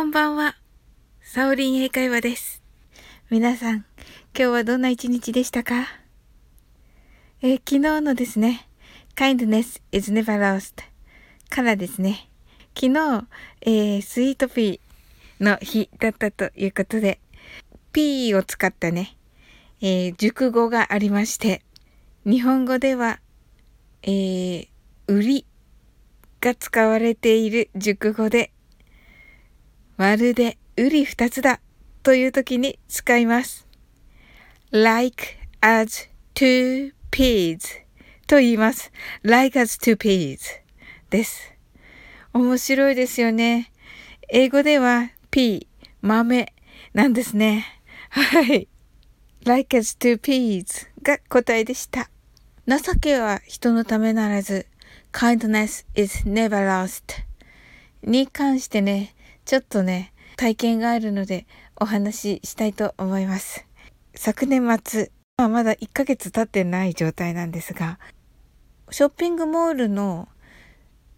こんばんは。サオリン英会話です。皆さん、今日はどんな一日でしたか？えー、昨日のですね、kindness is never lost からですね、昨日、えー、スイートピーの日だったということで、ピーを使ったね、えー、熟語がありまして、日本語では、えー、売りが使われている熟語で、まるでうり二つだという時に使います。like as two peas と言います。like as two peas です。面白いですよね。英語では p 豆なんですね。はい。like as two peas が答えでした。情けは人のためならず、kindness is never lost に関してね、ちょっとね、体験があるのでお話ししたいと思います。昨年末、まあ、まだ1ヶ月経ってない状態なんですが、ショッピングモールの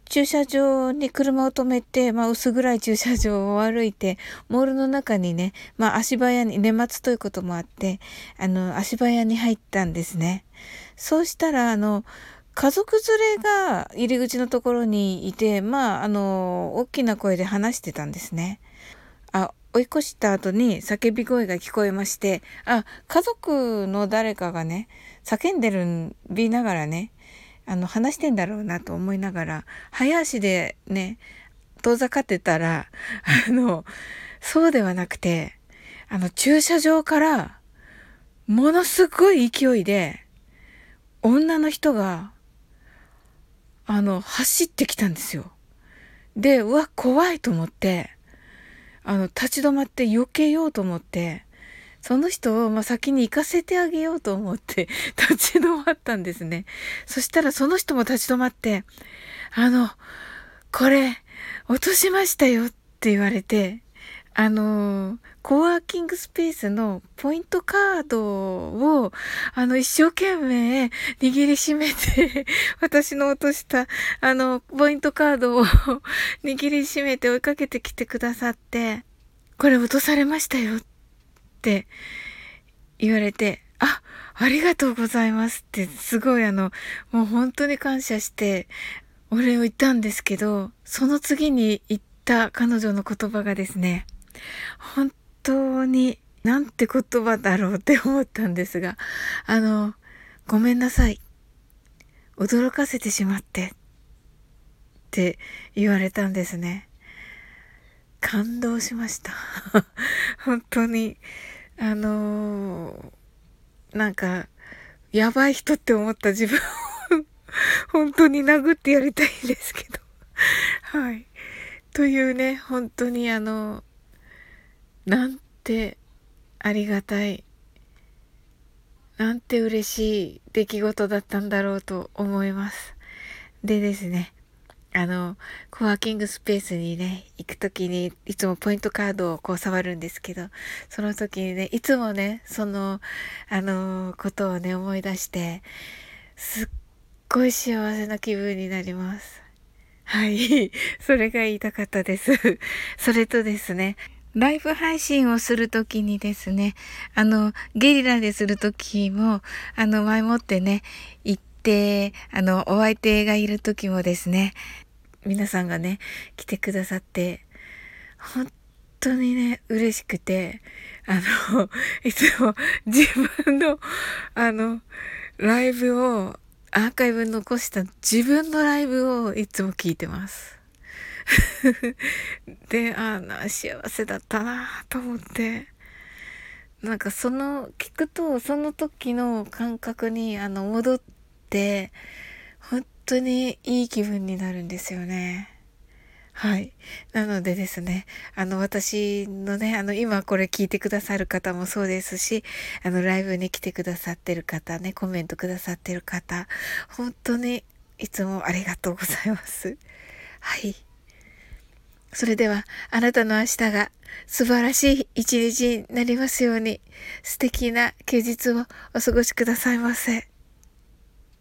駐車場に車を止めて、まあ、薄暗い駐車場を歩いて、モールの中にね、まあ、足早に、年末ということもあって、あの、足早に入ったんですね。そうしたら、あの、家族連れが入り口のところにいて、まあ、あの、大きな声で話してたんですね。あ、追い越した後に叫び声が聞こえまして、あ、家族の誰かがね、叫んでるびながらね、あの、話してんだろうなと思いながら、早足でね、遠ざかってたら、あの、そうではなくて、あの、駐車場から、ものすごい勢いで、女の人があの、走ってきたんですよ。で、うわ、怖いと思って、あの、立ち止まって避けようと思って、その人を、まあ、先に行かせてあげようと思って 立ち止まったんですね。そしたらその人も立ち止まって、あの、これ、落としましたよって言われて、あの、コワーキングスペースのポイントカードを、あの、一生懸命握りしめて、私の落とした、あの、ポイントカードを 握りしめて追いかけてきてくださって、これ落とされましたよって言われて、あ、ありがとうございますって、すごいあの、もう本当に感謝して、お礼を言ったんですけど、その次に言った彼女の言葉がですね、本当になんて言葉だろうって思ったんですが、あの、ごめんなさい。驚かせてしまって。って言われたんですね。感動しました。本当に、あのー、なんか、やばい人って思った自分を 本当に殴ってやりたいんですけどはい。というね、本当にあの、なんてありがたいなんて嬉しい出来事だったんだろうと思います。でですね、あの、コワーキングスペースにね、行くときにいつもポイントカードをこう触るんですけど、その時にね、いつもね、その、あの、ことをね、思い出して、すっごい幸せな気分になります。はい。それが言いたかったです。それとですね、ライブ配信をするときにですね、あの、ゲリラでするときも、あの、前もってね、行って、あの、お相手がいるときもですね、皆さんがね、来てくださって、本当にね、嬉しくて、あの、いつも自分の、あの、ライブを、アーカイブ残した自分のライブをいつも聞いてます。で、ああ、幸せだったなと思って、なんかその、聞くと、その時の感覚に、あの、戻って、本当にいい気分になるんですよね。はい。なのでですね、あの、私のね、あの、今これ聞いてくださる方もそうですし、あの、ライブに来てくださってる方ね、コメントくださってる方、本当にいつもありがとうございます。はい。それでは、あなたの明日が素晴らしい一日になりますように、素敵な休日をお過ごしくださいませ。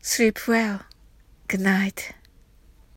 Sleep well. Good night.